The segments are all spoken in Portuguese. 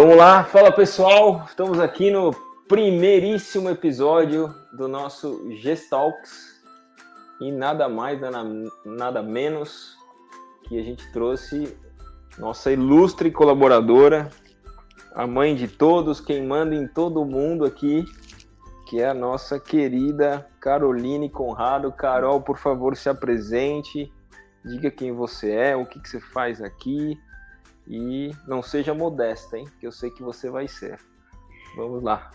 Vamos lá, fala pessoal, estamos aqui no primeiríssimo episódio do nosso Gestalks. E nada mais, nada, menos que a gente trouxe nossa ilustre colaboradora, a mãe de todos, quem manda em todo mundo aqui, que é a nossa querida Caroline Conrado. Carol, por favor, se apresente, diga quem você é, o que, que você faz aqui e não seja modesta, hein? Que eu sei que você vai ser. Vamos lá.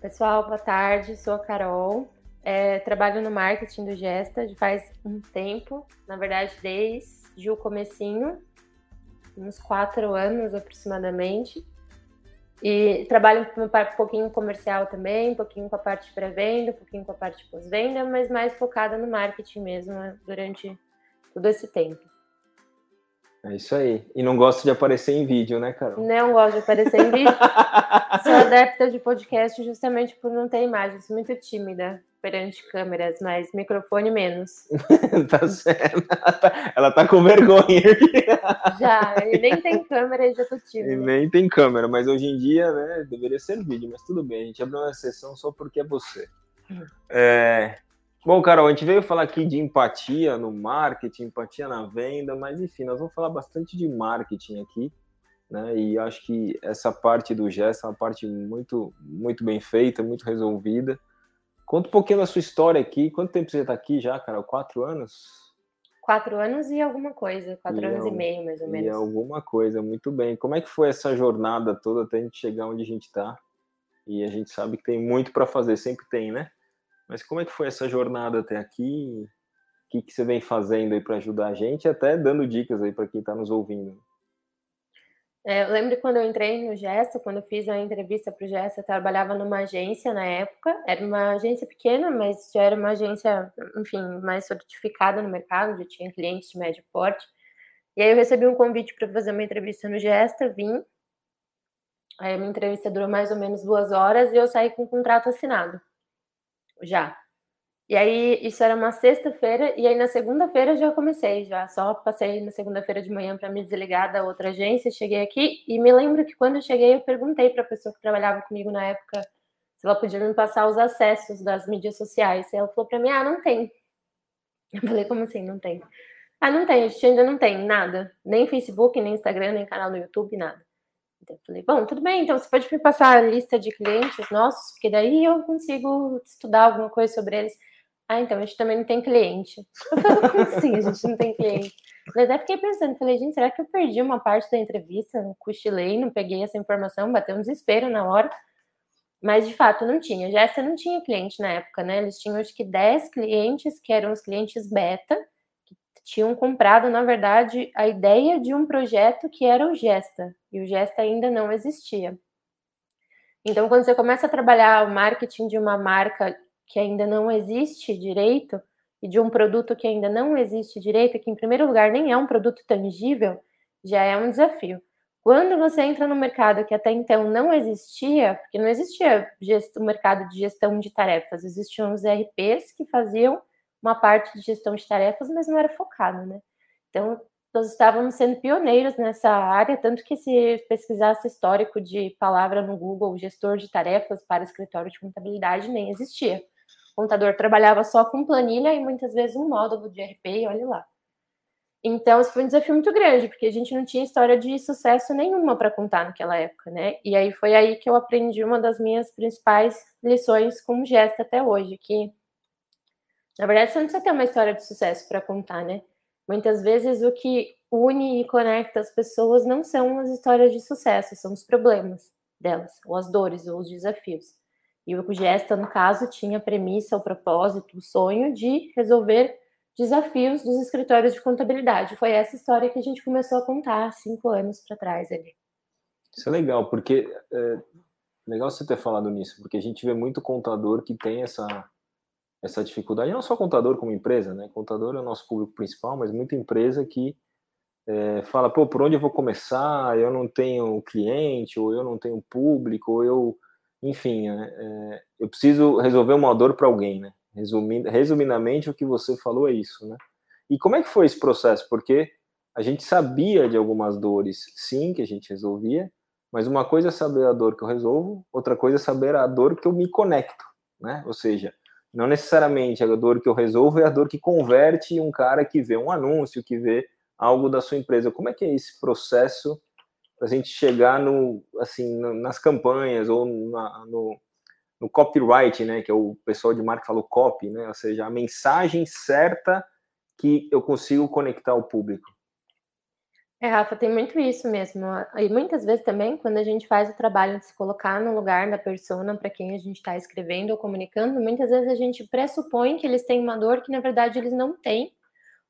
Pessoal, boa tarde. Sou a Carol. É, trabalho no marketing do Gesta faz um tempo, na verdade desde o comecinho, uns quatro anos aproximadamente. E trabalho um pouquinho comercial também, um pouquinho com a parte pré-venda, um pouquinho com a parte pós-venda, mas mais focada no marketing mesmo né, durante todo esse tempo. É isso aí. E não gosto de aparecer em vídeo, né, Carol? Não gosto de aparecer em vídeo. Sou adepta de podcast justamente por não ter imagens. Muito tímida perante câmeras, mas microfone menos. tá certo. Ela tá com vergonha. já, e nem tem câmera e já tô tímida. E nem tem câmera, mas hoje em dia, né, deveria ser vídeo, mas tudo bem. A gente abriu uma sessão só porque é você. Hum. É, Bom, Carol, a gente veio falar aqui de empatia no marketing, empatia na venda, mas enfim, nós vamos falar bastante de marketing aqui, né? E acho que essa parte do gesto é uma parte muito, muito bem feita, muito resolvida. Conta um pouquinho da sua história aqui. Quanto tempo você está aqui já, Carol? Quatro anos? Quatro anos e alguma coisa, quatro e anos e meio, mais ou menos. E alguma coisa, muito bem. Como é que foi essa jornada toda até a gente chegar onde a gente está? E a gente sabe que tem muito para fazer, sempre tem, né? Mas como é que foi essa jornada até aqui? O que, que você vem fazendo aí para ajudar a gente, até dando dicas aí para quem está nos ouvindo? É, eu lembro quando eu entrei no Gesta, quando eu fiz a entrevista para o Gesta, eu trabalhava numa agência na época. Era uma agência pequena, mas já era uma agência, enfim, mais certificada no mercado, já tinha clientes de médio porte. E aí eu recebi um convite para fazer uma entrevista no Gesta, vim. Aí a minha entrevista durou mais ou menos duas horas e eu saí com um contrato assinado já. E aí, isso era uma sexta-feira, e aí na segunda-feira já comecei, já só passei na segunda-feira de manhã para me desligar da outra agência, cheguei aqui, e me lembro que quando eu cheguei, eu perguntei para a pessoa que trabalhava comigo na época se ela podia me passar os acessos das mídias sociais. E ela falou para mim: ah, não tem. Eu falei: como assim, não tem? Ah, não tem, a gente ainda não tem nada, nem Facebook, nem Instagram, nem canal no YouTube, nada. Então, eu falei, bom, tudo bem, então você pode me passar a lista de clientes nossos, porque daí eu consigo estudar alguma coisa sobre eles. Ah, então a gente também não tem cliente. Assim a gente não tem cliente? Eu até fiquei pensando, falei, gente, será que eu perdi uma parte da entrevista? Cochilei, não peguei essa informação, bateu um desespero na hora. Mas de fato não tinha. Já essa não tinha cliente na época, né? Eles tinham acho que 10 clientes, que eram os clientes beta, tinham comprado, na verdade, a ideia de um projeto que era o Gesta, e o Gesta ainda não existia. Então, quando você começa a trabalhar o marketing de uma marca que ainda não existe direito, e de um produto que ainda não existe direito, que em primeiro lugar nem é um produto tangível, já é um desafio. Quando você entra no mercado que até então não existia, porque não existia o mercado de gestão de tarefas, existiam os RPs que faziam uma parte de gestão de tarefas, mas não era focado, né? Então, nós estávamos sendo pioneiros nessa área, tanto que se pesquisasse histórico de palavra no Google, gestor de tarefas para escritório de contabilidade, nem existia. O contador trabalhava só com planilha e muitas vezes um módulo de RP, olha lá. Então, isso foi um desafio muito grande, porque a gente não tinha história de sucesso nenhuma para contar naquela época, né? E aí foi aí que eu aprendi uma das minhas principais lições com gesto até hoje, que na verdade, você não precisa ter uma história de sucesso para contar, né? Muitas vezes o que une e conecta as pessoas não são as histórias de sucesso, são os problemas delas, ou as dores, ou os desafios. E o Gesta, no caso, tinha a premissa, o propósito, o sonho de resolver desafios dos escritórios de contabilidade. Foi essa história que a gente começou a contar cinco anos para trás ali. Isso é legal, porque é legal você ter falado nisso, porque a gente vê muito contador que tem essa essa dificuldade, não só contador como empresa, né? Contador é o nosso público principal, mas muita empresa que é, fala, pô, por onde eu vou começar? Eu não tenho cliente, ou eu não tenho público, ou eu, enfim, é, é, eu preciso resolver uma dor para alguém, né? Resumindo, resumidamente, o que você falou é isso, né? E como é que foi esse processo? Porque a gente sabia de algumas dores, sim, que a gente resolvia, Mas uma coisa é saber a dor que eu resolvo, outra coisa é saber a dor que eu me conecto, né? Ou seja, não necessariamente a dor que eu resolvo é a dor que converte um cara que vê um anúncio, que vê algo da sua empresa. Como é que é esse processo para a gente chegar no, assim, nas campanhas ou na, no, no copyright, né? Que é o pessoal de marketing falou copy, né? Ou seja, a mensagem certa que eu consigo conectar ao público. É, Rafa, tem muito isso mesmo. E muitas vezes também, quando a gente faz o trabalho de se colocar no lugar da persona para quem a gente está escrevendo ou comunicando, muitas vezes a gente pressupõe que eles têm uma dor que na verdade eles não têm,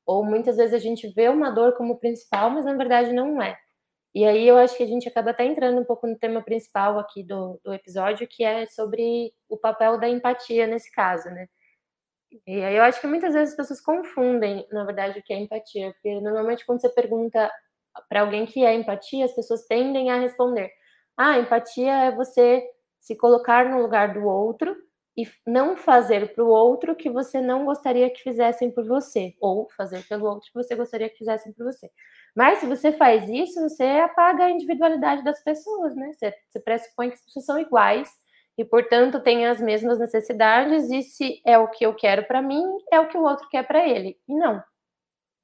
ou muitas vezes a gente vê uma dor como principal, mas na verdade não é. E aí eu acho que a gente acaba até entrando um pouco no tema principal aqui do, do episódio, que é sobre o papel da empatia nesse caso, né? E aí eu acho que muitas vezes as pessoas confundem, na verdade, o que é empatia, porque normalmente quando você pergunta para alguém que é empatia, as pessoas tendem a responder: ah, empatia é você se colocar no lugar do outro e não fazer para o outro que você não gostaria que fizessem por você, ou fazer pelo outro que você gostaria que fizessem por você. Mas se você faz isso, você apaga a individualidade das pessoas, né? Você, você pressupõe que as pessoas são iguais e, portanto, têm as mesmas necessidades, e se é o que eu quero para mim, é o que o outro quer para ele. E não.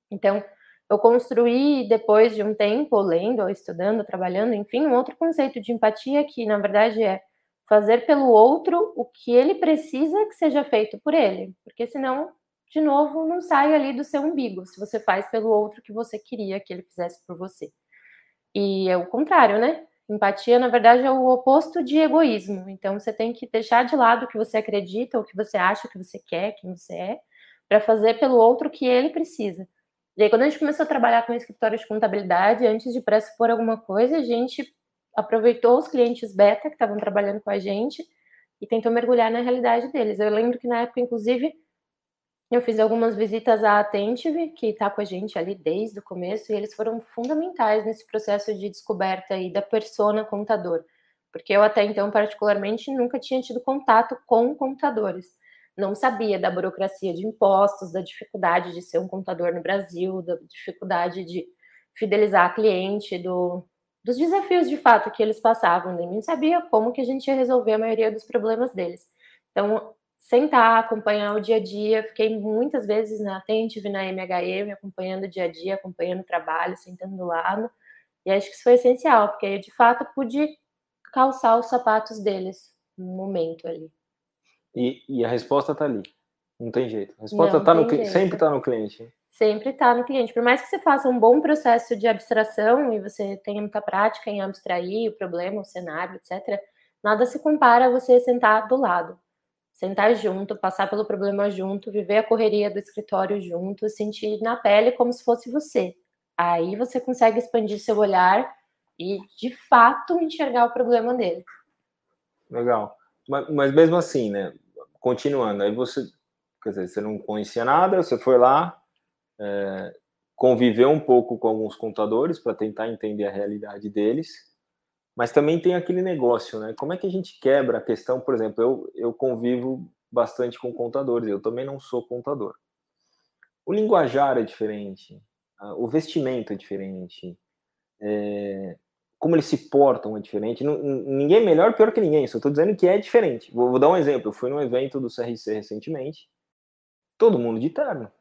Então, eu construí, depois de um tempo, lendo, ou estudando, trabalhando, enfim, um outro conceito de empatia que, na verdade, é fazer pelo outro o que ele precisa que seja feito por ele, porque senão, de novo, não sai ali do seu umbigo, se você faz pelo outro o que você queria que ele fizesse por você. E é o contrário, né? Empatia, na verdade, é o oposto de egoísmo. Então, você tem que deixar de lado o que você acredita, o que você acha, o que você quer, quem você é, para fazer pelo outro o que ele precisa. E aí, quando a gente começou a trabalhar com escritório de contabilidade, antes de pressupor alguma coisa, a gente aproveitou os clientes beta que estavam trabalhando com a gente e tentou mergulhar na realidade deles. Eu lembro que na época, inclusive, eu fiz algumas visitas à Attentive, que está com a gente ali desde o começo, e eles foram fundamentais nesse processo de descoberta aí da persona contador, porque eu até então, particularmente, nunca tinha tido contato com contadores não sabia da burocracia de impostos, da dificuldade de ser um contador no Brasil, da dificuldade de fidelizar cliente, do, dos desafios de fato que eles passavam, nem sabia como que a gente ia resolver a maioria dos problemas deles. Então, sentar, acompanhar o dia a dia, fiquei muitas vezes na Attentive, na MHE, acompanhando o dia a dia, acompanhando o trabalho, sentando do lado, e acho que isso foi essencial, porque eu, de fato, pude calçar os sapatos deles no momento ali. E, e a resposta está ali. Não tem jeito. A resposta tá no jeito. sempre está no cliente. Sempre está no cliente. Por mais que você faça um bom processo de abstração e você tenha muita prática em abstrair o problema, o cenário, etc., nada se compara a você sentar do lado. Sentar junto, passar pelo problema junto, viver a correria do escritório junto, sentir na pele como se fosse você. Aí você consegue expandir seu olhar e, de fato, enxergar o problema dele. Legal. Mas, mas mesmo assim, né? Continuando, aí você, quer dizer, você não conhecia nada, você foi lá, é, conviveu um pouco com alguns contadores para tentar entender a realidade deles, mas também tem aquele negócio, né? Como é que a gente quebra a questão, por exemplo, eu, eu convivo bastante com contadores, eu também não sou contador. O linguajar é diferente, o vestimento é diferente, é, como eles se portam é diferente. ninguém é melhor ou pior que ninguém, só estou dizendo que é diferente. Vou, vou, dar um exemplo. Eu fui num evento do CRC recentemente, todo mundo de terno.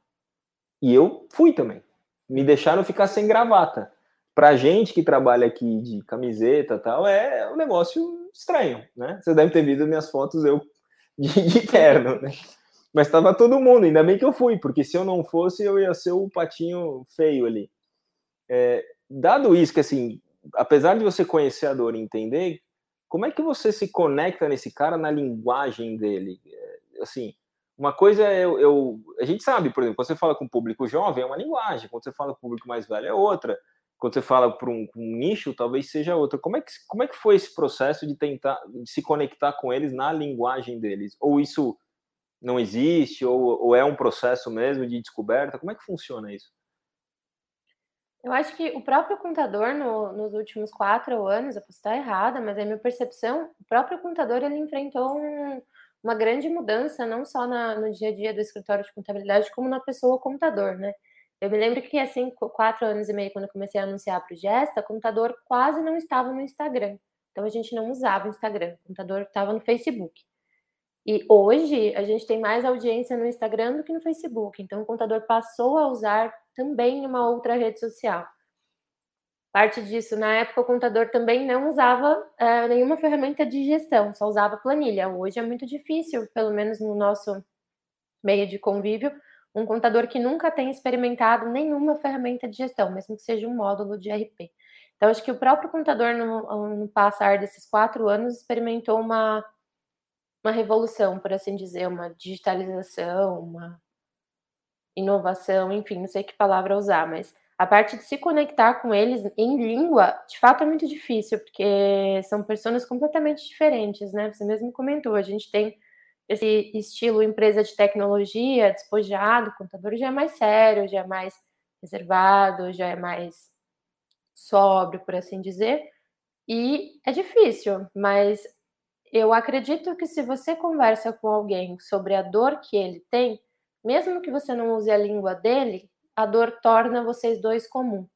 E eu fui também. Me deixaram ficar sem gravata. Pra gente que trabalha aqui de camiseta tal, é um negócio estranho, né? Vocês devem ter visto minhas fotos eu de, de terno, né? Mas estava todo mundo, ainda bem que eu fui, porque se eu não fosse, eu ia ser o patinho feio ali. É, dado isso, que assim, apesar de você conhecer a dor e entender, como é que você se conecta nesse cara na linguagem dele? É, assim, uma coisa é eu, eu, a gente sabe, por exemplo, quando você fala com o público jovem é uma linguagem, quando você fala com o público mais velho é outra, quando você fala para um, um, nicho talvez seja outra. Como é que como é que foi esse processo de tentar de se conectar com eles na linguagem deles? Ou isso não existe ou, ou é um processo mesmo de descoberta? Como é que funciona isso? Eu acho que o próprio contador, no, nos últimos quatro anos, eu posso estar errada, mas é minha percepção, o próprio contador ele enfrentou um, uma grande mudança, não só na, no dia a dia do escritório de contabilidade, como na pessoa contador, né? Eu me lembro que, assim, quatro anos e meio, quando eu comecei a anunciar para o Gesta, o computador quase não estava no Instagram. Então, a gente não usava o Instagram, o computador estava no Facebook. E hoje, a gente tem mais audiência no Instagram do que no Facebook. Então, o computador passou a usar também uma outra rede social. Parte disso, na época, o contador também não usava é, nenhuma ferramenta de gestão, só usava planilha. Hoje é muito difícil, pelo menos no nosso meio de convívio, um contador que nunca tenha experimentado nenhuma ferramenta de gestão, mesmo que seja um módulo de RP. Então, acho que o próprio contador, no, no passar desses quatro anos, experimentou uma, uma revolução, por assim dizer, uma digitalização, uma inovação, enfim, não sei que palavra usar, mas a parte de se conectar com eles em língua, de fato é muito difícil, porque são pessoas completamente diferentes, né? Você mesmo comentou, a gente tem esse estilo empresa de tecnologia, despojado, contador já é mais sério, já é mais reservado, já é mais sóbrio, por assim dizer. E é difícil, mas eu acredito que se você conversa com alguém sobre a dor que ele tem, mesmo que você não use a língua dele, a dor torna vocês dois comum.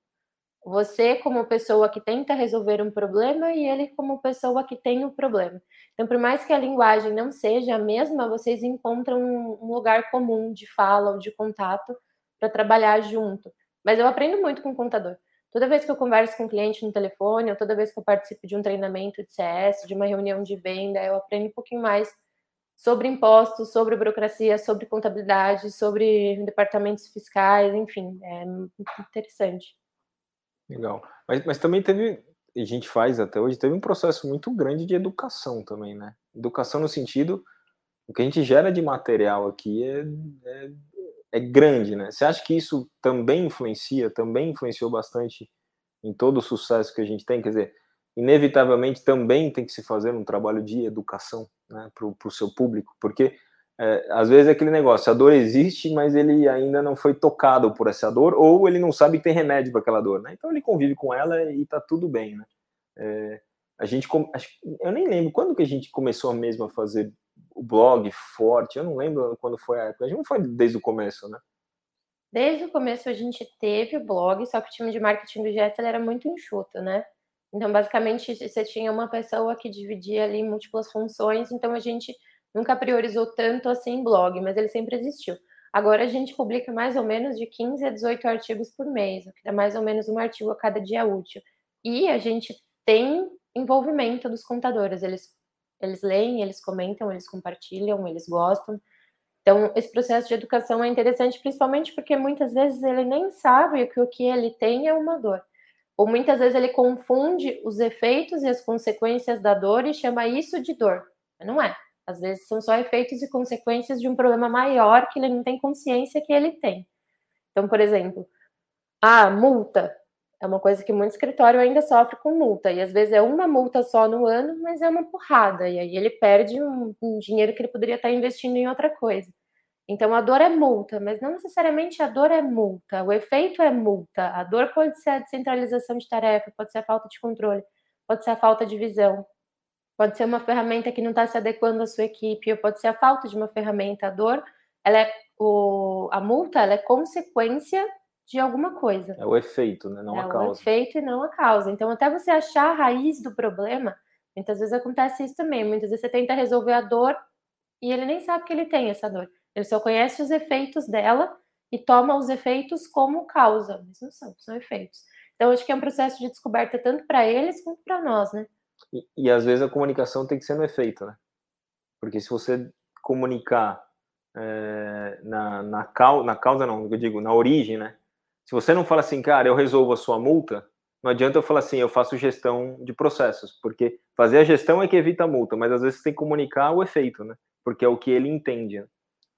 Você como pessoa que tenta resolver um problema e ele como pessoa que tem o um problema. Então, por mais que a linguagem não seja a mesma, vocês encontram um lugar comum de fala ou de contato para trabalhar junto. Mas eu aprendo muito com o contador. Toda vez que eu converso com um cliente no telefone, ou toda vez que eu participo de um treinamento de CS, de uma reunião de venda, eu aprendo um pouquinho mais sobre impostos, sobre burocracia, sobre contabilidade, sobre departamentos fiscais, enfim, é interessante. Legal. Mas, mas também teve, a gente faz até hoje, teve um processo muito grande de educação também, né? Educação no sentido, o que a gente gera de material aqui é, é, é grande, né? Você acha que isso também influencia, também influenciou bastante em todo o sucesso que a gente tem? Quer dizer, inevitavelmente também tem que se fazer um trabalho de educação né, para o seu público, porque é, às vezes é aquele negócio, a dor existe, mas ele ainda não foi tocado por essa dor, ou ele não sabe que tem remédio para aquela dor, né? Então ele convive com ela e está tudo bem, né? É, a gente, eu nem lembro quando que a gente começou mesmo a fazer o blog forte, eu não lembro quando foi a época, a gente não foi desde o começo, né? Desde o começo a gente teve o blog, só que o time de marketing do Jets era muito enxuto, né? Então, basicamente, você tinha uma pessoa que dividia ali múltiplas funções, então a gente nunca priorizou tanto assim blog, mas ele sempre existiu. Agora a gente publica mais ou menos de 15 a 18 artigos por mês, o que dá mais ou menos um artigo a cada dia útil. E a gente tem envolvimento dos contadores, eles, eles leem, eles comentam, eles compartilham, eles gostam. Então, esse processo de educação é interessante, principalmente porque muitas vezes ele nem sabe que o que ele tem é uma dor. Ou muitas vezes ele confunde os efeitos e as consequências da dor e chama isso de dor. Mas não é. Às vezes são só efeitos e consequências de um problema maior que ele não tem consciência que ele tem. Então, por exemplo, a multa é uma coisa que muito escritório ainda sofre com multa. E às vezes é uma multa só no ano, mas é uma porrada. E aí ele perde um, um dinheiro que ele poderia estar investindo em outra coisa. Então, a dor é multa, mas não necessariamente a dor é multa, o efeito é multa. A dor pode ser a descentralização de tarefa, pode ser a falta de controle, pode ser a falta de visão, pode ser uma ferramenta que não está se adequando à sua equipe, ou pode ser a falta de uma ferramenta. A dor, ela é o, a multa, ela é consequência de alguma coisa. É o efeito, né? não é a causa. É o efeito e não a causa. Então, até você achar a raiz do problema, muitas vezes acontece isso também. Muitas vezes você tenta resolver a dor e ele nem sabe que ele tem essa dor. Ele só conhece os efeitos dela e toma os efeitos como causa, mas não são, são efeitos. Então, acho que é um processo de descoberta tanto para eles quanto para nós, né? E, e, às vezes a comunicação tem que ser no efeito, né? Porque se você comunicar é, na, na, cau, na causa, não, eu digo, na origem, né? Se você não fala assim, cara, eu resolvo a sua multa, não adianta eu falar assim, eu faço gestão de processos, porque fazer a gestão é que evita a multa, mas às vezes você tem que comunicar o efeito, né? Porque é o que ele entende. Né?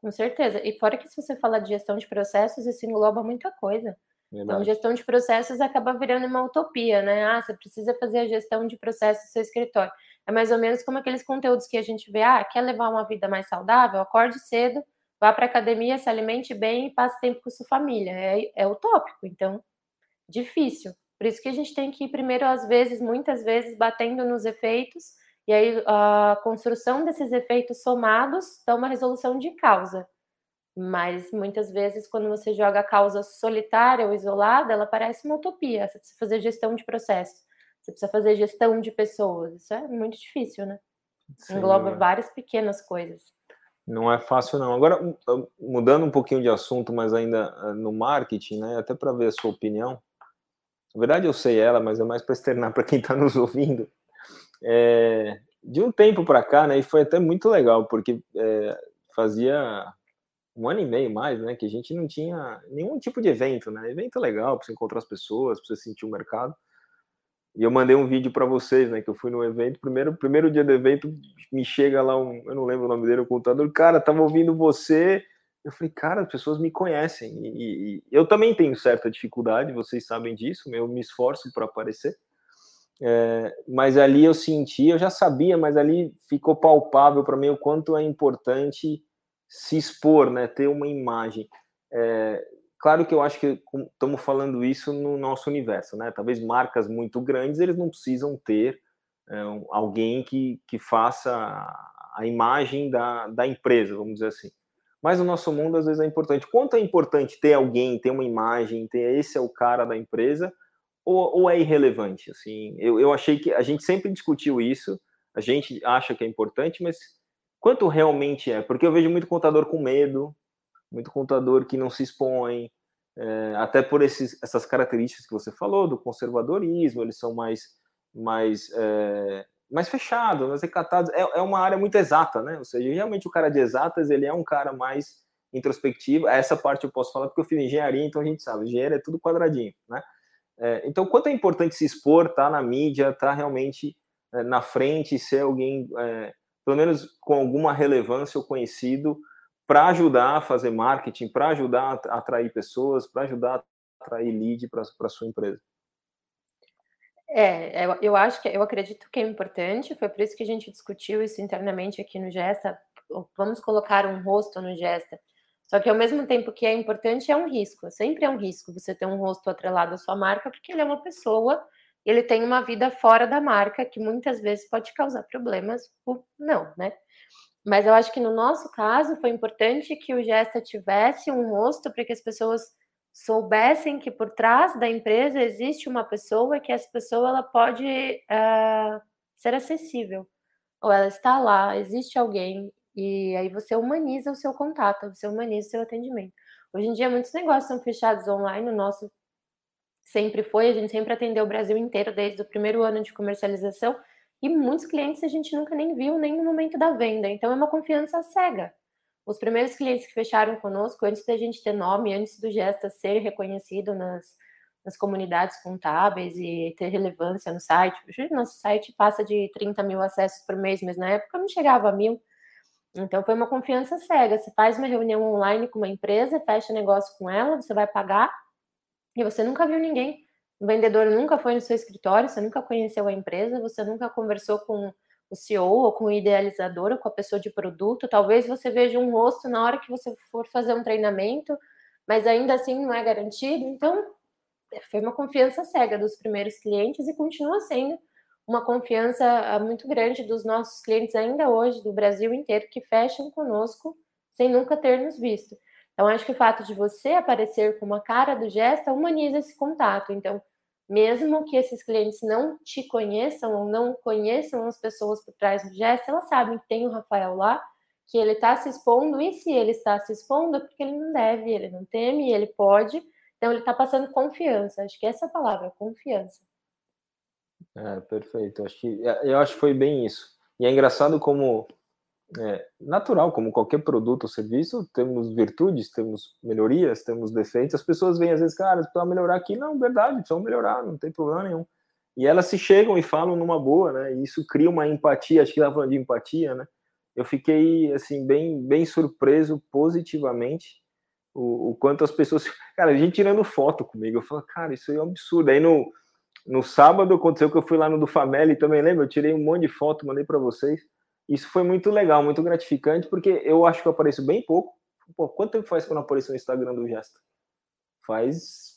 Com certeza. E fora que se você falar de gestão de processos, isso engloba muita coisa. Então, Verdade. Então, gestão de processos acaba virando uma utopia, né? Ah, você precisa fazer a gestão de processos no seu escritório. É mais ou menos como aqueles conteúdos que a gente vê, ah, quer levar uma vida mais saudável? Acorde cedo, vá para academia, se alimente bem e passe tempo com sua família. É, é utópico, então, difícil. Por isso que a gente tem que ir primeiro, às vezes, muitas vezes, batendo nos efeitos e aí a construção desses efeitos somados dá uma resolução de causa. Mas muitas vezes, quando você joga a causa solitária ou isolada, ela parece uma utopia. Você precisa fazer gestão de processos, você precisa fazer gestão de pessoas. Isso é muito difícil, né? Sim, Engloba é. várias pequenas coisas. Não é fácil, não. Agora, mudando um pouquinho de assunto, mas ainda eh, no marketing, né? Até para ver a sua opinião. Na verdade, eu sei ela, mas é mais para externar para quem está nos ouvindo. É, de um tempo para cá, né? E foi até muito legal, porque é, fazia um ano e meio mais, né? Que a gente não tinha nenhum tipo de evento, né? Evento legal para você encontrar as pessoas, para você sentir o mercado. E eu mandei um vídeo para vocês, né? Que eu fui no evento. Primeiro, primeiro dia do evento, me chega lá um, eu não lembro o nome dele, o contador. Cara, tava ouvindo você. Eu falei, cara, as pessoas me conhecem. E, e eu também tenho certa dificuldade, vocês sabem disso. Eu me esforço para aparecer. É, mas ali eu senti, eu já sabia, mas ali ficou palpável para mim o quanto é importante se expor, né? Ter uma imagem. É, Claro que eu acho que estamos falando isso no nosso universo, né? Talvez marcas muito grandes eles não precisam ter é, alguém que, que faça a imagem da, da empresa, vamos dizer assim. Mas o nosso mundo às vezes é importante. Quanto é importante ter alguém, ter uma imagem, ter esse é o cara da empresa, ou, ou é irrelevante? Assim, eu, eu achei que a gente sempre discutiu isso, a gente acha que é importante, mas quanto realmente é? Porque eu vejo muito contador com medo, muito contador que não se expõe, é, até por esses, essas características que você falou, do conservadorismo, eles são mais, mais, é, mais fechados, mais recatados. É, é uma área muito exata, né? Ou seja, realmente o cara de exatas, ele é um cara mais introspectivo. Essa parte eu posso falar porque eu fiz engenharia, então a gente sabe, engenharia é tudo quadradinho, né? É, então, quanto é importante se expor, estar tá na mídia, estar tá realmente é, na frente, ser alguém, é, pelo menos com alguma relevância ou conhecido, para ajudar a fazer marketing, para ajudar a atrair pessoas, para ajudar a atrair lead para a sua empresa. É, eu, eu acho que eu acredito que é importante, foi por isso que a gente discutiu isso internamente aqui no Gesta. Vamos colocar um rosto no Gesta. Só que ao mesmo tempo que é importante, é um risco. Sempre é um risco você ter um rosto atrelado à sua marca, porque ele é uma pessoa, ele tem uma vida fora da marca que muitas vezes pode causar problemas ou não, né? Mas eu acho que no nosso caso foi importante que o Gesta tivesse um rosto para que as pessoas soubessem que por trás da empresa existe uma pessoa que essa pessoa ela pode uh, ser acessível ou ela está lá, existe alguém e aí você humaniza o seu contato, você humaniza o seu atendimento. Hoje em dia muitos negócios são fechados online, o nosso sempre foi, a gente sempre atendeu o Brasil inteiro desde o primeiro ano de comercialização e muitos clientes a gente nunca nem viu nem no momento da venda. Então é uma confiança cega. Os primeiros clientes que fecharam conosco, antes da gente ter nome, antes do Gesta ser reconhecido nas, nas comunidades contábeis e ter relevância no site. Hoje nosso site passa de 30 mil acessos por mês, mas na época não chegava a mil. Então foi uma confiança cega. Você faz uma reunião online com uma empresa, fecha negócio com ela, você vai pagar e você nunca viu ninguém. O vendedor nunca foi no seu escritório, você nunca conheceu a empresa, você nunca conversou com o CEO ou com o idealizador ou com a pessoa de produto. Talvez você veja um rosto na hora que você for fazer um treinamento, mas ainda assim não é garantido. Então, foi uma confiança cega dos primeiros clientes e continua sendo uma confiança ah, muito grande dos nossos clientes ainda hoje, do Brasil inteiro, que fecham conosco sem nunca ter nos visto. Então, acho que o fato de você aparecer com uma cara do Gesta humaniza esse contato. Então, mesmo que esses clientes não te conheçam ou não conheçam as pessoas por trás do gesto, elas sabem que tem o Rafael lá, que ele está se expondo, e se ele está se expondo é porque ele não deve, ele não teme, ele pode, então ele está passando confiança. Acho que essa é a palavra, confiança. É, perfeito. Acho que, eu acho que foi bem isso. E é engraçado como é, natural, como qualquer produto ou serviço, temos virtudes, temos melhorias, temos defeitos. As pessoas vêm às vezes, cara, precisa melhorar aqui. Não, verdade, precisam melhorar, não tem problema nenhum. E elas se chegam e falam numa boa, né? E isso cria uma empatia, acho que estava falando de empatia, né? Eu fiquei, assim, bem, bem surpreso positivamente o, o, quanto as pessoas. Cara, a gente tirando foto comigo, eu falo, cara, isso é um absurdo. Aí no, no sábado aconteceu que eu fui lá no do Fameli também, lembra? Eu tirei um monte de foto, mandei para vocês. Isso foi muito legal, muito gratificante, porque eu acho que eu apareço bem pouco. Pô, quanto tempo faz que eu não apareço no Instagram do Gesto? Faz,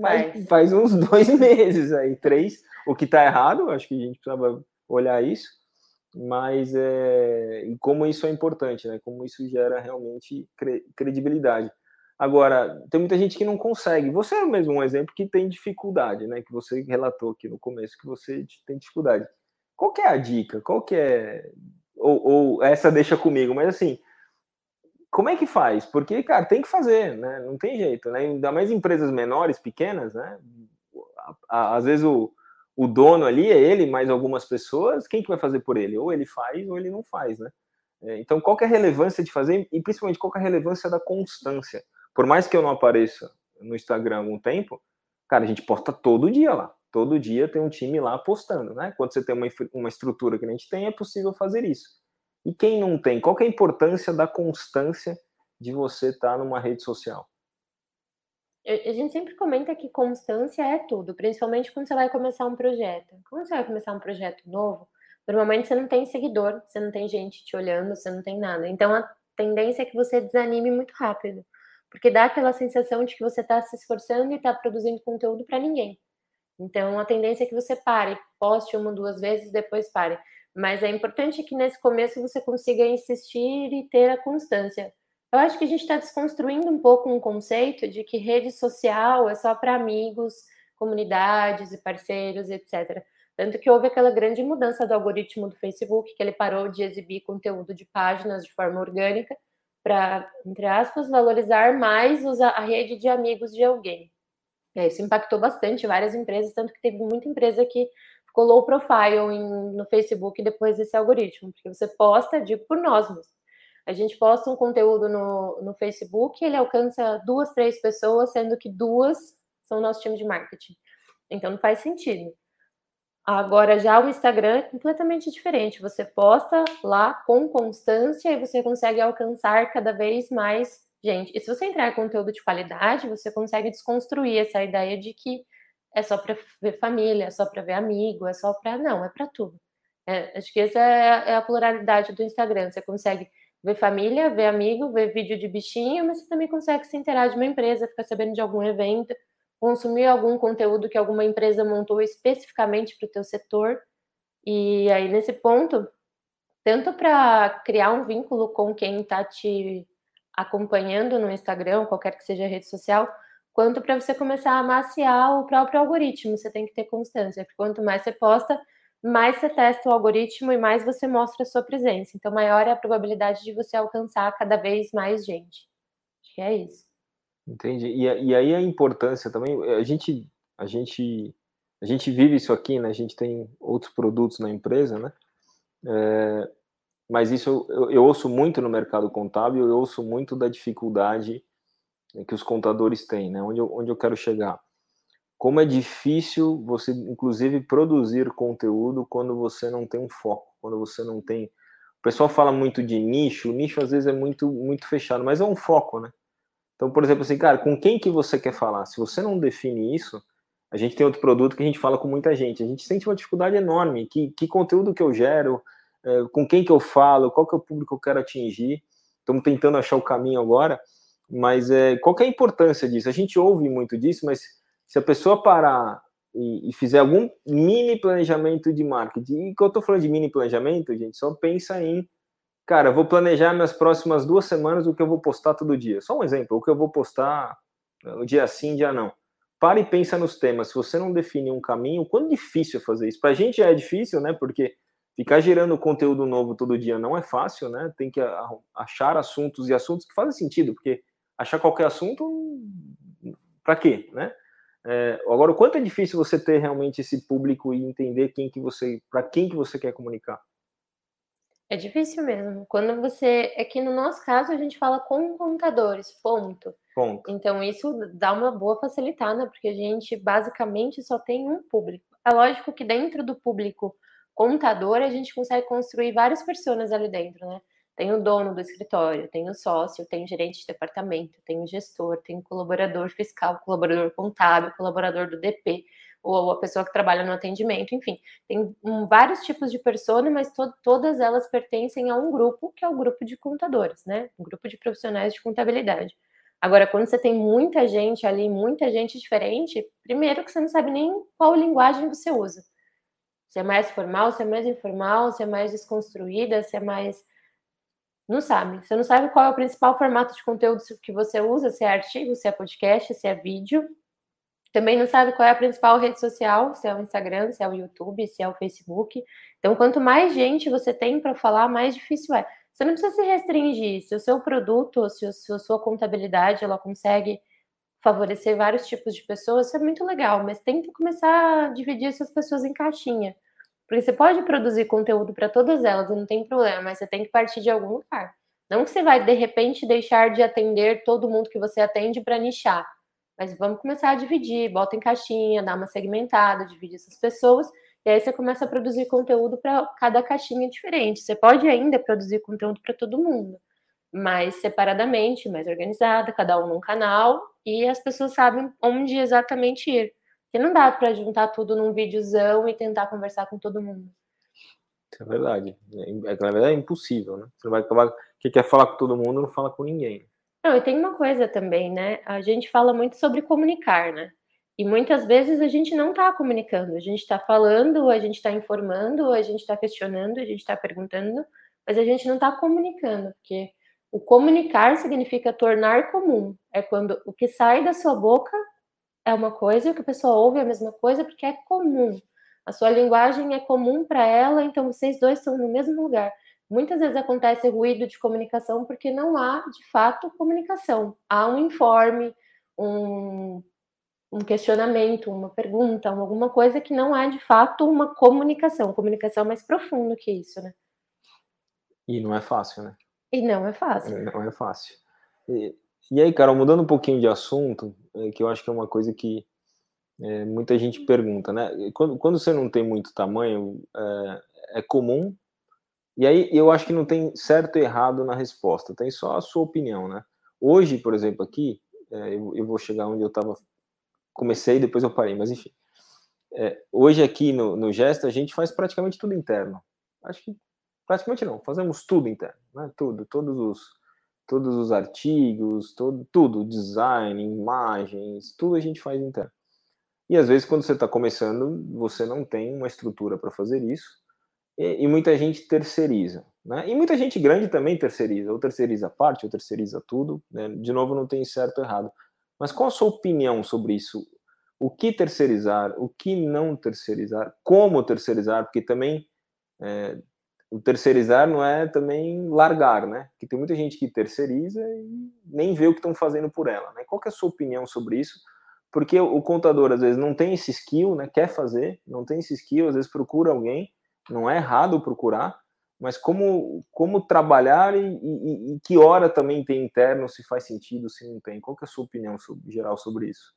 faz, faz uns dois meses aí, três. O que tá errado, acho que a gente precisava olhar isso. mas é, e como isso é importante, né? Como isso gera realmente credibilidade. Agora, tem muita gente que não consegue. Você é mesmo um exemplo que tem dificuldade, né? Que você relatou aqui no começo que você tem dificuldade. Qual é a dica? Qual é ou, ou essa deixa comigo, mas assim, como é que faz? Porque, cara, tem que fazer, né? Não tem jeito, né? Ainda mais empresas menores, pequenas, né? Às vezes o, o dono ali é ele, mais algumas pessoas, quem que vai fazer por ele? Ou ele faz ou ele não faz, né? É, então, qual é a relevância de fazer e principalmente qual é a relevância da constância? Por mais que eu não apareça no Instagram há algum tempo, cara, a gente posta todo dia lá. Todo dia tem um time lá postando, né? Quando você tem uma, uma estrutura que a gente tem, é possível fazer isso. E quem não tem, qual é a importância da constância de você estar numa rede social? A gente sempre comenta que constância é tudo, principalmente quando você vai começar um projeto. Quando você vai começar um projeto novo, normalmente você não tem seguidor, você não tem gente te olhando, você não tem nada. Então a tendência é que você desanime muito rápido, porque dá aquela sensação de que você está se esforçando e está produzindo conteúdo para ninguém. Então a tendência é que você pare, poste uma, duas vezes, depois pare. Mas é importante que nesse começo você consiga insistir e ter a constância eu acho que a gente está desconstruindo um pouco um conceito de que rede social é só para amigos, comunidades e parceiros, etc. Tanto que houve aquela grande mudança do algoritmo do Facebook, que ele parou de exibir conteúdo de páginas de forma orgânica para, entre aspas, valorizar mais a rede de amigos de alguém. É, isso impactou bastante várias empresas, tanto que teve muita empresa que ficou low profile em, no Facebook depois desse algoritmo, porque você posta, digo por nós, a gente posta um conteúdo no, no Facebook, ele alcança duas, três pessoas, sendo que duas são nosso time de marketing. Então não faz sentido. Agora já o Instagram é completamente diferente. Você posta lá com constância e você consegue alcançar cada vez mais gente. E se você entrar em conteúdo de qualidade, você consegue desconstruir essa ideia de que é só para ver família, é só para ver amigo, é só para não, é para tudo. É, acho que essa é, é a pluralidade do Instagram. Você consegue ver família, ver amigo, ver vídeo de bichinho, mas você também consegue se interar de uma empresa, ficar sabendo de algum evento, consumir algum conteúdo que alguma empresa montou especificamente para o teu setor. E aí, nesse ponto, tanto para criar um vínculo com quem está te acompanhando no Instagram, qualquer que seja a rede social, quanto para você começar a maciar o próprio algoritmo. Você tem que ter constância, porque quanto mais você posta, mais você testa o algoritmo e mais você mostra a sua presença. Então, maior é a probabilidade de você alcançar cada vez mais gente. Acho que é isso. Entendi. E, e aí a importância também, a gente, a gente, a gente vive isso aqui, né? A gente tem outros produtos na empresa, né? É, mas isso eu, eu, ouço muito no mercado contábil, eu ouço muito da dificuldade que os contadores têm, né? Onde eu, onde eu quero chegar como é difícil você, inclusive, produzir conteúdo quando você não tem um foco, quando você não tem. O pessoal fala muito de nicho, o nicho às vezes é muito, muito fechado, mas é um foco, né? Então, por exemplo, assim, cara, com quem que você quer falar? Se você não define isso, a gente tem outro produto que a gente fala com muita gente. A gente sente uma dificuldade enorme. Que, que conteúdo que eu gero? É, com quem que eu falo? Qual que é o público que eu quero atingir? Estamos tentando achar o caminho agora. Mas é, qual que é a importância disso? A gente ouve muito disso, mas se a pessoa parar e, e, fizer algum mini planejamento de marketing, e que eu estou falando de mini planejamento, gente, só pensa em, cara, vou planejar minhas próximas duas semanas o que eu vou postar todo dia. Só um exemplo, o que eu vou postar no dia sim, dia não. Para e pensa nos temas. Se você não definir um caminho, quão difícil é fazer isso? Para a gente já é difícil, né? Porque ficar gerando conteúdo novo todo dia não é fácil, né? Tem que achar assuntos e assuntos que fazem sentido, porque achar qualquer assunto, para quê, né? É, agora, o quanto é difícil você ter realmente esse público e entender quem que você, para quem que você quer comunicar? É difícil mesmo. Quando você, é que no nosso caso a gente fala com contadores, ponto. Ponto. Então isso dá uma boa facilitada, porque a gente basicamente só tem um público. É lógico que dentro do público contador a gente consegue construir várias pessoas ali dentro, né? Tem o dono do escritório, tem o sócio, tem o gerente de departamento, tem o gestor, tem o colaborador fiscal, colaborador contábil, colaborador do DP, ou a pessoa que trabalha no atendimento, enfim, tem um, vários tipos de persona, mas to todas elas pertencem a um grupo, que é o grupo de contadores, né? Um grupo de profissionais de contabilidade. Agora, quando você tem muita gente ali, muita gente diferente, primeiro que você não sabe nem qual linguagem você usa. Se é mais formal, se é mais informal, se é mais desconstruída, se é mais. Não sabe. Você não sabe qual é o principal formato de conteúdo que você usa, se é artigo, se é podcast, se é vídeo. Também não sabe qual é a principal rede social, se é o Instagram, se é o YouTube, se é o Facebook. Então, quanto mais gente você tem para falar, mais difícil é. Você não precisa se restringir. Se o seu produto, se a sua contabilidade, ela consegue favorecer vários tipos de pessoas, isso é muito legal, mas que começar a dividir essas pessoas em caixinha. Porque você pode produzir conteúdo para todas elas, não tem problema, mas você tem que partir de algum lugar. Não que você vai, de repente, deixar de atender todo mundo que você atende para nichar. Mas vamos começar a dividir, bota em caixinha, dá uma segmentada, divide essas pessoas, e aí você começa a produzir conteúdo para cada caixinha diferente. Você pode ainda produzir conteúdo para todo mundo, mas separadamente, mais organizada, cada um num canal, e as pessoas sabem onde exatamente ir. Porque não dá para juntar tudo num videozão e tentar conversar com todo mundo. É verdade. É na verdade é impossível, né? Você vai acabar. Quem quer falar com todo mundo não fala com ninguém. Não, e tem uma coisa também, né? A gente fala muito sobre comunicar, né? E muitas vezes a gente não está comunicando, a gente está falando, a gente está informando, a gente está questionando, a gente está perguntando, mas a gente não está comunicando, porque o comunicar significa tornar comum. É quando o que sai da sua boca é uma coisa, o que a pessoa ouve é a mesma coisa, porque é comum. A sua linguagem é comum para ela, então vocês dois estão no mesmo lugar. Muitas vezes acontece ruído de comunicação porque não há, de fato, comunicação. Há um informe, um, um questionamento, uma pergunta, alguma coisa que não é, de fato, uma comunicação. Comunicação mais profunda que isso, né? E não é fácil, né? E não é fácil. Não é fácil. E, e aí, Carol, mudando um pouquinho de assunto, é, que eu acho que é uma coisa que é, muita gente pergunta, né? Quando, quando você não tem muito tamanho, é, é comum e aí eu acho que não tem certo e errado na resposta, tem só a sua opinião, né? Hoje, por exemplo, aqui, é, eu, eu, vou chegar onde eu estava, comecei, depois eu parei, mas enfim. É, hoje aqui no, no Gesto a gente faz praticamente tudo interno. Acho que praticamente não, fazemos tudo interno, né? Tudo, todos os todos os artigos, todo, tudo, design, imagens, tudo a gente faz interno. E às vezes quando você está começando, você não tem uma estrutura para fazer isso e, e, muita gente terceiriza. Né? E muita gente grande também terceiriza, ou terceiriza parte, ou terceiriza tudo. Né? De novo, não tem certo ou errado. Mas qual a sua opinião sobre isso? O que terceirizar, o que não terceirizar, como terceirizar, porque também é, o terceirizar não é também largar, né? Porque tem muita gente que terceiriza e nem vê o que estão fazendo por ela, né? Qual é a sua opinião sobre isso? Porque o contador às vezes não tem esse skill, né? Quer fazer, não tem esse skill, às vezes procura alguém não é errado procurar, mas como, como trabalhar e, e, e, que hora também tem interno, se faz sentido, se não tem. Qual é a sua opinião sobre, geral sobre isso?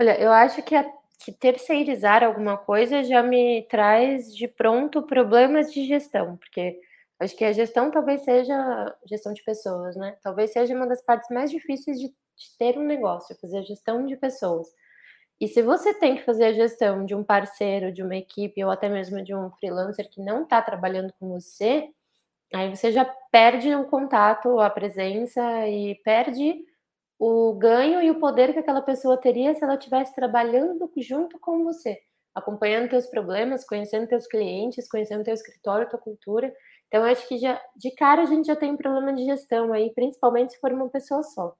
Olha, eu acho que, a, que terceirizar alguma coisa já me traz de pronto problemas de gestão, porque acho que a gestão talvez seja gestão de pessoas, né? Talvez seja uma das partes mais difíceis de, de ter um negócio, fazer a gestão de pessoas. E se você tem que fazer a gestão de um parceiro, de uma equipe ou até mesmo de um freelancer que não está trabalhando com você, aí você já perde o contato, a presença e perde o ganho e o poder que aquela pessoa teria se ela estivesse trabalhando junto com você, acompanhando teus problemas, conhecendo teus clientes, conhecendo teu escritório, tua cultura. Então, acho que já de cara a gente já tem um problema de gestão aí, principalmente se for uma pessoa só.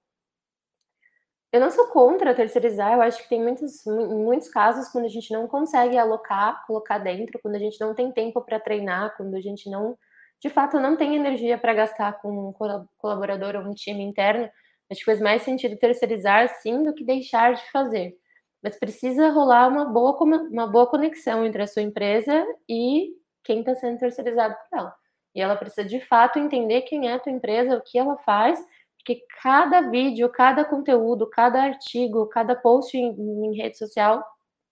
Eu não sou contra terceirizar, eu acho que tem muitos, muitos casos quando a gente não consegue alocar, colocar dentro, quando a gente não tem tempo para treinar, quando a gente não, de fato, não tem energia para gastar com um colaborador ou um time interno. Acho que faz mais sentido terceirizar sim do que deixar de fazer. Mas precisa rolar uma boa, uma boa conexão entre a sua empresa e quem está sendo terceirizado por ela. E ela precisa de fato entender quem é a tua empresa, o que ela faz porque cada vídeo, cada conteúdo, cada artigo, cada post em, em rede social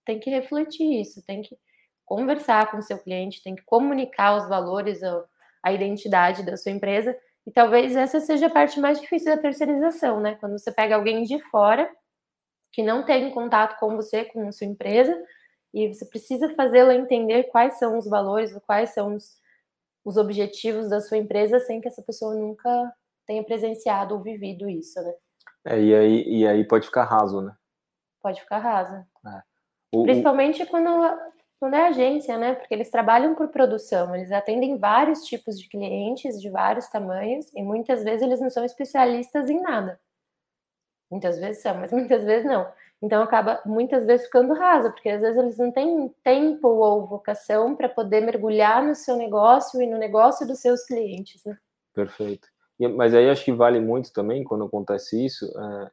tem que refletir isso, tem que conversar com o seu cliente, tem que comunicar os valores, a, a identidade da sua empresa. E talvez essa seja a parte mais difícil da terceirização, né? Quando você pega alguém de fora que não tem contato com você, com a sua empresa, e você precisa fazê-la entender quais são os valores, quais são os, os objetivos da sua empresa, sem que essa pessoa nunca tenha presenciado ou vivido isso, né? É, e, aí, e aí pode ficar raso, né? Pode ficar raso. É. O, Principalmente o... quando quando é agência, né? Porque eles trabalham por produção, eles atendem vários tipos de clientes de vários tamanhos e muitas vezes eles não são especialistas em nada. Muitas vezes são, mas muitas vezes não. Então acaba muitas vezes ficando rasa, porque às vezes eles não têm tempo ou vocação para poder mergulhar no seu negócio e no negócio dos seus clientes, né? Perfeito. Mas aí acho que vale muito também quando acontece isso, é,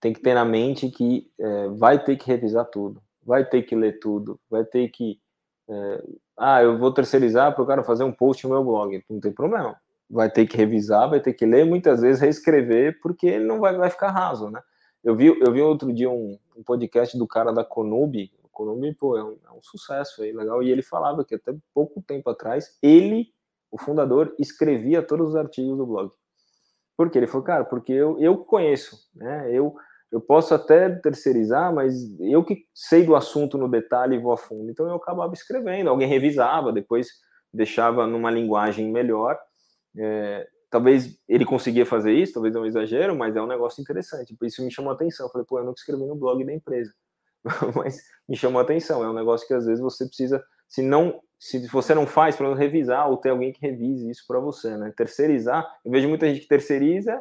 tem que ter na mente que é, vai ter que revisar tudo vai ter que ler tudo, vai ter que. É, ah, eu vou terceirizar para o cara fazer um post no meu blog. Não tem problema. Vai ter que revisar, vai ter que ler, muitas vezes reescrever, porque ele não vai, vai ficar raso, né? Eu vi, eu vi outro dia um, um podcast do cara da Conube. O Conube, pô, é um, é um sucesso aí, legal. E ele falava que até pouco tempo atrás, ele, o fundador, escrevia todos os artigos do blog. Por quê? Ele falou, cara, porque eu, eu conheço, né? Eu eu posso até terceirizar, mas eu que sei do assunto no detalhe e vou a fundo. Então eu acabava escrevendo, alguém revisava, depois deixava numa linguagem melhor. É, talvez ele conseguia fazer isso, talvez é um exagero, mas é um negócio interessante. Por isso me chamou a atenção. Eu falei, pô, eu nunca escrevi no blog da empresa. mas me chamou a atenção. É um negócio que às vezes você precisa, se não, se você não faz, para revisar ou ter alguém que revise isso para você, né? Terceirizar, eu vejo muita gente que terceiriza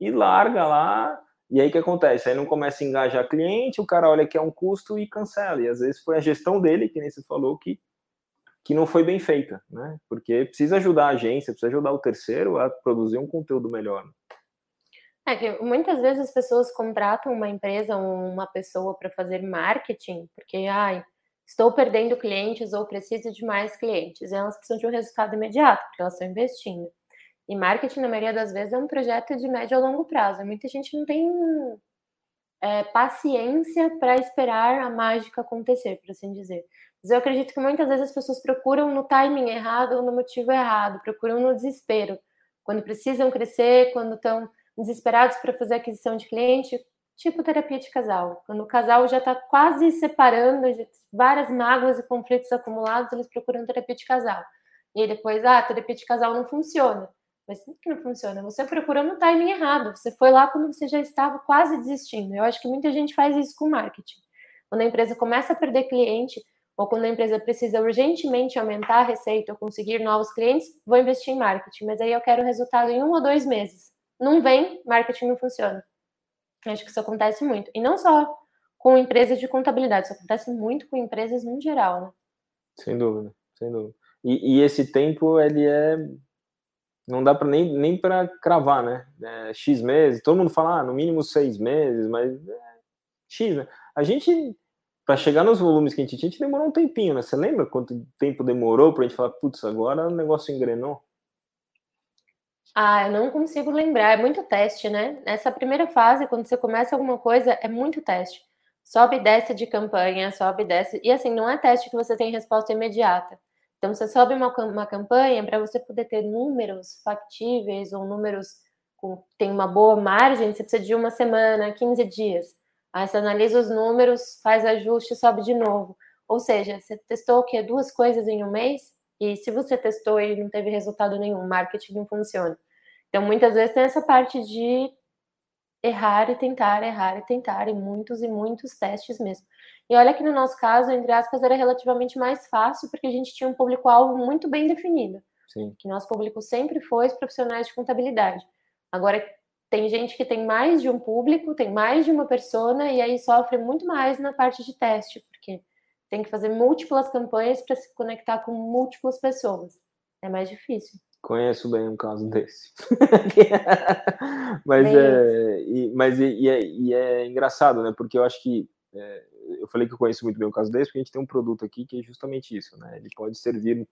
e larga lá e aí o que acontece? Aí não começa a engajar cliente, o cara olha que é um custo e cancela. E às vezes foi a gestão dele, que nem você falou, que, que não foi bem feita, né? Porque precisa ajudar a agência, precisa ajudar o terceiro a produzir um conteúdo melhor. É que muitas vezes as pessoas contratam uma empresa ou uma pessoa para fazer marketing, porque ai, estou perdendo clientes ou preciso de mais clientes. Elas precisam de um resultado imediato, porque elas estão investindo. E marketing, na maioria das vezes, é um projeto de médio a longo prazo. Muita gente não tem é, paciência para esperar a mágica acontecer, por assim dizer. Mas eu acredito que muitas vezes as pessoas procuram no timing errado ou no motivo errado, procuram no desespero. Quando precisam crescer, quando estão desesperados para fazer aquisição de cliente, tipo terapia de casal. Quando o casal já está quase separando, várias mágoas e conflitos acumulados, eles procuram terapia de casal. E aí depois, ah, terapia de casal não funciona. Mas por que não funciona? Você procurou no timing errado. Você foi lá quando você já estava quase desistindo. Eu acho que muita gente faz isso com marketing. Quando a empresa começa a perder cliente, ou quando a empresa precisa urgentemente aumentar a receita ou conseguir novos clientes, vou investir em marketing. Mas aí eu quero resultado em um ou dois meses. Não vem, marketing não funciona. Acho que isso acontece muito. E não só com empresas de contabilidade, isso acontece muito com empresas no geral, né? Sem dúvida, sem dúvida. E, e esse tempo, ele é não dá para nem, nem para cravar, né? É, X meses, todo mundo fala, ah, no mínimo seis meses, mas é, X, né? A gente, para chegar nos volumes que a gente tinha, a gente demorou um tempinho, né? Você lembra quanto tempo demorou para a gente falar, putz, agora o negócio engrenou? Ah, eu não consigo lembrar, é muito teste, né? Nessa primeira fase, quando você começa alguma coisa, é muito teste. Sobe e desce de campanha, sobe e desce. E assim, não é teste que você tem resposta imediata. Então, você sobe uma, uma campanha para você poder ter números factíveis ou números com tem uma boa margem, você precisa de uma semana, 15 dias. Aí você analisa os números, faz ajuste sobe de novo. Ou seja, você testou o quê? Duas coisas em um mês? E se você testou e não teve resultado nenhum, marketing não funciona. Então, muitas vezes tem essa parte de errar e tentar, errar e tentar, e muitos e muitos testes mesmo. E olha que no nosso caso, entre aspas, era relativamente mais fácil, porque a gente tinha um público-alvo muito bem definido. Sim. Que nosso público sempre foi os profissionais de contabilidade. Agora, tem gente que tem mais de um público, tem mais de uma persona, e aí sofre muito mais na parte de teste, porque tem que fazer múltiplas campanhas para se conectar com múltiplas pessoas. É mais difícil. Conheço bem um caso desse. mas, é, e, mas e, e, é, e, é, engraçado, né? Porque eu acho que é, eu falei que eu conheço muito bem o caso desse, porque a gente tem um produto aqui que é justamente isso, né? Ele pode servir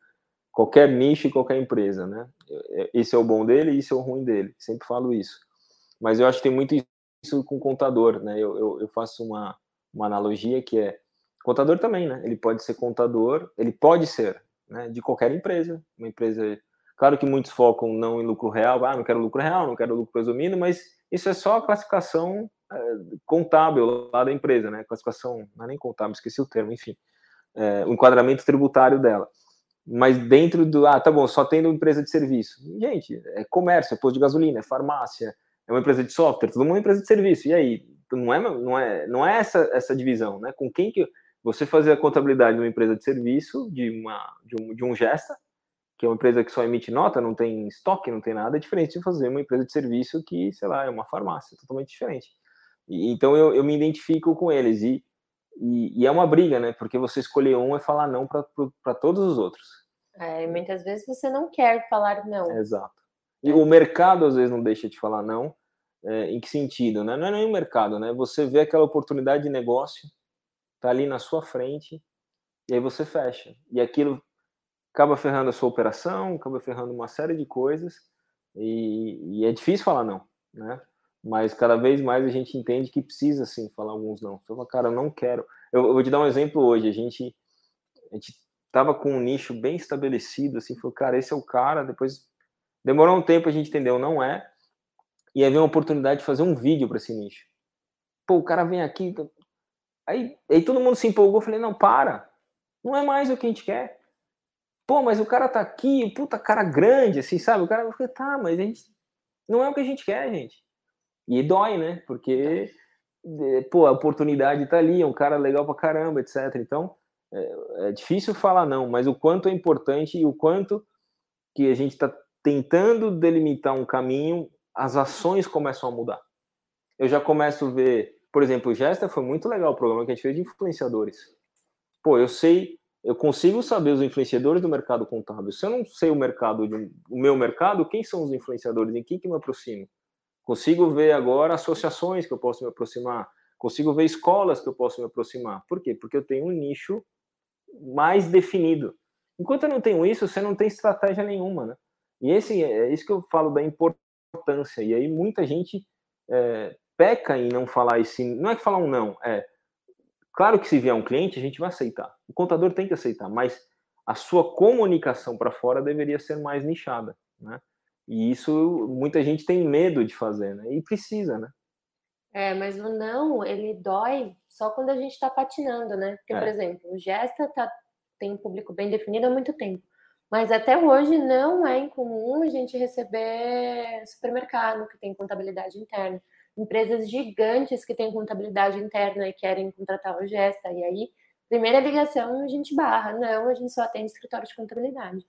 qualquer nicho e qualquer empresa, né? É, esse é o bom dele e esse é o ruim dele. Sempre falo isso. Mas eu acho que tem muito isso com contador, né? Eu, eu, eu faço uma, uma analogia que é contador também, né? Ele pode ser contador, ele pode ser, né? De qualquer empresa, uma empresa Claro que muitos focam não em lucro real, ah, não quero lucro real, não quero lucro presumido, mas isso é só a classificação é, contábil lá da empresa, né? Classificação, não é nem contábil, esqueci o termo, enfim. É, o enquadramento tributário dela. Mas dentro do, ah, tá bom, só tendo empresa de serviço. Gente, é comércio, é posto de gasolina, é farmácia, é uma empresa de software, todo mundo é empresa de serviço. E aí, não é, não é, não é essa, essa divisão, né? Com quem que você fazer a contabilidade de uma empresa de serviço, de, uma, de, um, de um Gesta, que é uma empresa que só emite nota, não tem estoque, não tem nada, é diferente de fazer uma empresa de serviço que, sei lá, é uma farmácia, totalmente diferente. E, então eu, eu me identifico com eles e, e, e, é uma briga, né? Porque você escolher um é falar não para todos os outros. É, e muitas vezes você não quer falar não. exato. E o mercado às vezes não deixa de falar não. É, em que sentido? Né? Não é nem o mercado, né? Você vê aquela oportunidade de negócio, tá ali na sua frente, e aí você fecha. E aquilo acaba ferrando a sua operação, acaba ferrando uma série de coisas, e, e é difícil falar não, né? Mas cada vez mais a gente entende que precisa sim falar alguns não. Você fala, cara, eu não quero. Eu, eu vou te dar um exemplo hoje. A gente, a gente tava com um nicho bem estabelecido, assim, falou, cara, esse é o cara. Depois demorou um tempo a gente entendeu, não é. E aí veio uma oportunidade de fazer um vídeo para esse nicho. Pô, o cara vem aqui. Aí, aí todo mundo se empolgou. Eu falei, não, para. Não é mais o que a gente quer. Pô, mas o cara tá aqui, puta cara grande, assim, sabe? O cara, falei, tá, mas a gente. Não é o que a gente quer, gente. E dói, né? Porque, pô, a oportunidade tá ali, é um cara legal pra caramba, etc. Então, é, é difícil falar não, mas o quanto é importante e o quanto que a gente tá tentando delimitar um caminho, as ações começam a mudar. Eu já começo a ver, por exemplo, o Gesta foi muito legal o programa que a gente fez de influenciadores. Pô, eu sei, eu consigo saber os influenciadores do mercado contábil. Se eu não sei o mercado, de, o meu mercado, quem são os influenciadores? Em quem que me aproximo? Consigo ver agora associações que eu posso me aproximar. Consigo ver escolas que eu posso me aproximar. Por quê? Porque eu tenho um nicho mais definido. Enquanto eu não tenho isso, você não tem estratégia nenhuma, né? E esse é isso que eu falo da importância. E aí muita gente é, peca em não falar isso. Não é que falar um não, é claro que se vier um cliente a gente vai aceitar. O contador tem que aceitar, mas a sua comunicação para fora deveria ser mais nichada, né? E isso muita gente tem medo de fazer, né? E precisa, né? É, mas o não, ele dói só quando a gente está patinando, né? Porque, é. por exemplo, o Gesta tá, tem um público bem definido há muito tempo. Mas até hoje não é incomum a gente receber supermercado que tem contabilidade interna. Empresas gigantes que têm contabilidade interna e querem contratar o Gesta. E aí, primeira ligação, a gente barra. Não, a gente só atende escritório de contabilidade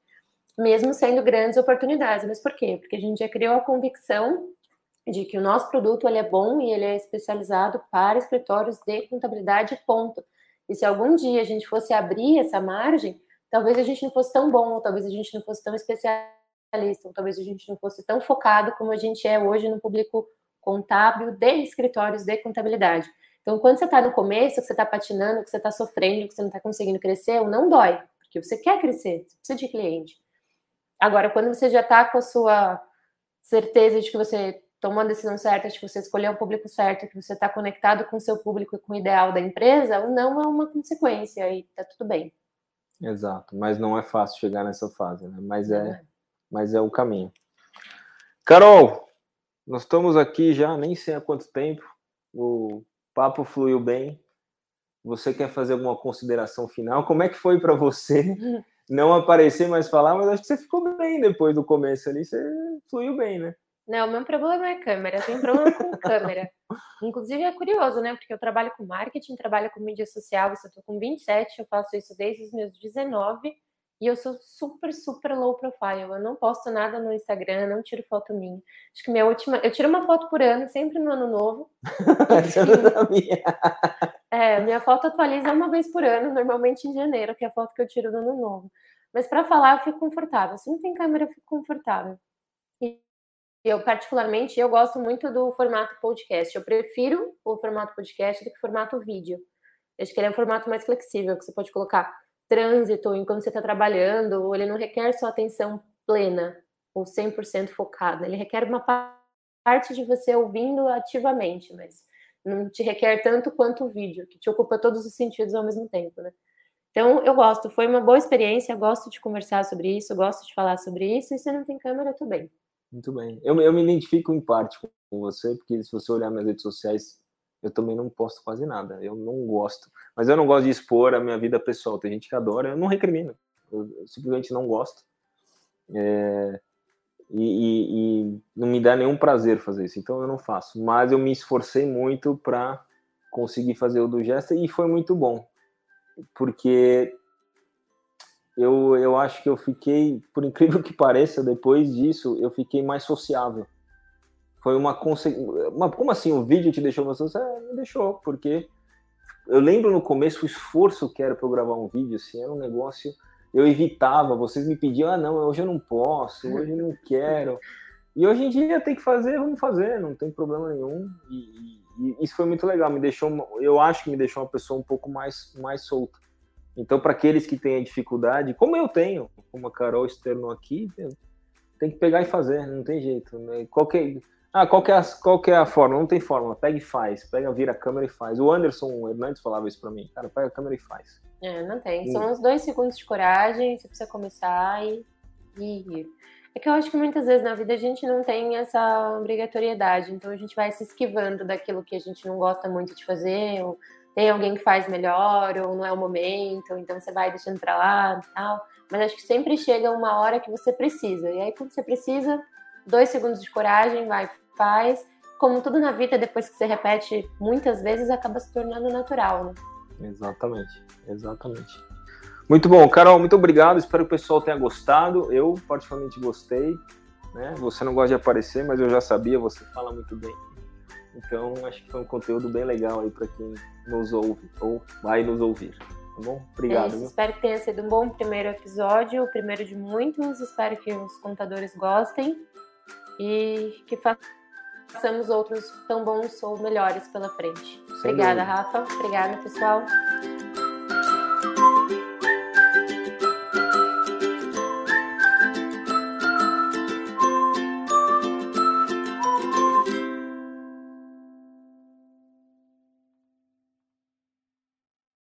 mesmo sendo grandes oportunidades. Mas por quê? Porque a gente já criou a convicção de que o nosso produto ele é bom e ele é especializado para escritórios de contabilidade, ponto. E se algum dia a gente fosse abrir essa margem, talvez a gente não fosse tão bom, talvez a gente não fosse tão especialista, talvez a gente não fosse tão focado como a gente é hoje no público contábil de escritórios de contabilidade. Então, quando você está no começo, que você está patinando, que você está sofrendo, que você não está conseguindo crescer, não dói, porque você quer crescer, você precisa de cliente. Agora, quando você já está com a sua certeza de que você tomou a decisão certa, de que você escolheu o público certo, que você está conectado com o seu público e com o ideal da empresa, o não é uma consequência e está tudo bem. Exato, mas não é fácil chegar nessa fase, né? Mas é, é, mas é o caminho. Carol, nós estamos aqui já nem sei há quanto tempo. O papo fluiu bem. Você quer fazer alguma consideração final? Como é que foi para você não aparecer mais falar, mas acho que você ficou bem depois do começo ali, você fluiu bem, né? Não, o meu problema é câmera, eu tenho problema com câmera. Inclusive é curioso, né? Porque eu trabalho com marketing, trabalho com mídia social, eu estou com 27, eu faço isso desde os meus 19 e eu sou super, super low profile. Eu não posto nada no Instagram, não tiro foto minha. Acho que minha última. Eu tiro uma foto por ano, sempre no ano novo. é, minha foto atualiza uma vez por ano, normalmente em janeiro, que é a foto que eu tiro no ano novo. Mas para falar, eu fico confortável. Se não tem câmera, eu fico confortável. E eu, particularmente, eu gosto muito do formato podcast. Eu prefiro o formato podcast do que o formato vídeo. Acho que ele é um formato mais flexível, que você pode colocar trânsito, enquanto você está trabalhando, ele não requer sua atenção plena ou 100% focada, ele requer uma parte de você ouvindo ativamente, mas não te requer tanto quanto o vídeo, que te ocupa todos os sentidos ao mesmo tempo, né? Então, eu gosto, foi uma boa experiência, gosto de conversar sobre isso, gosto de falar sobre isso, e se não tem câmera, tudo bem. Muito bem. Eu, eu me identifico em parte com você, porque se você olhar minhas redes sociais, eu também não posto quase nada. Eu não gosto. Mas eu não gosto de expor a minha vida pessoal. Tem gente que adora, eu não recrimino. Eu, simplesmente não gosto. É, e, e, e, não me dá nenhum prazer fazer isso. Então eu não faço. Mas eu me esforcei muito para conseguir fazer o do gesto e foi muito bom. porque eu, eu acho que eu fiquei, por incrível que pareça, depois disso, eu fiquei mais sociável. Foi uma consequência. Como assim? O vídeo te deixou sociável? É, me deixou, porque eu lembro no começo o esforço que era para eu gravar um vídeo, assim, era um negócio. Eu evitava, vocês me pediam, ah, não, hoje eu não posso, hoje eu não quero. E hoje em dia tem que fazer, vamos fazer, não tem problema nenhum. E, e isso foi muito legal, me deixou, eu acho que me deixou uma pessoa um pouco mais, mais solta. Então, para aqueles que têm dificuldade, como eu tenho, como a Carol externou aqui, tem que pegar e fazer, não tem jeito. Né? Qualquer, ah, qual que, é a, qual que é a fórmula? Não tem fórmula. Pega e faz. Pega, vira a câmera e faz. O Anderson Hernandes falava isso para mim. Cara, pega a câmera e faz. É, não tem. São uns dois segundos de coragem, você precisa começar e, e É que eu acho que muitas vezes na vida a gente não tem essa obrigatoriedade, então a gente vai se esquivando daquilo que a gente não gosta muito de fazer, ou tem alguém que faz melhor, ou não é o momento, então você vai deixando para lá e tal. Mas acho que sempre chega uma hora que você precisa. E aí, quando você precisa, dois segundos de coragem, vai, faz. Como tudo na vida, depois que você repete muitas vezes, acaba se tornando natural, né? Exatamente, exatamente. Muito bom, Carol, muito obrigado. Espero que o pessoal tenha gostado. Eu, particularmente, gostei. Né? Você não gosta de aparecer, mas eu já sabia, você fala muito bem. Então, acho que foi um conteúdo bem legal aí para quem nos ouve ou vai nos ouvir. Tá bom? Obrigado. É espero que tenha sido um bom primeiro episódio, o primeiro de muitos. Espero que os contadores gostem e que façamos outros tão bons ou melhores pela frente. Sem Obrigada, dúvida. Rafa. Obrigada, pessoal.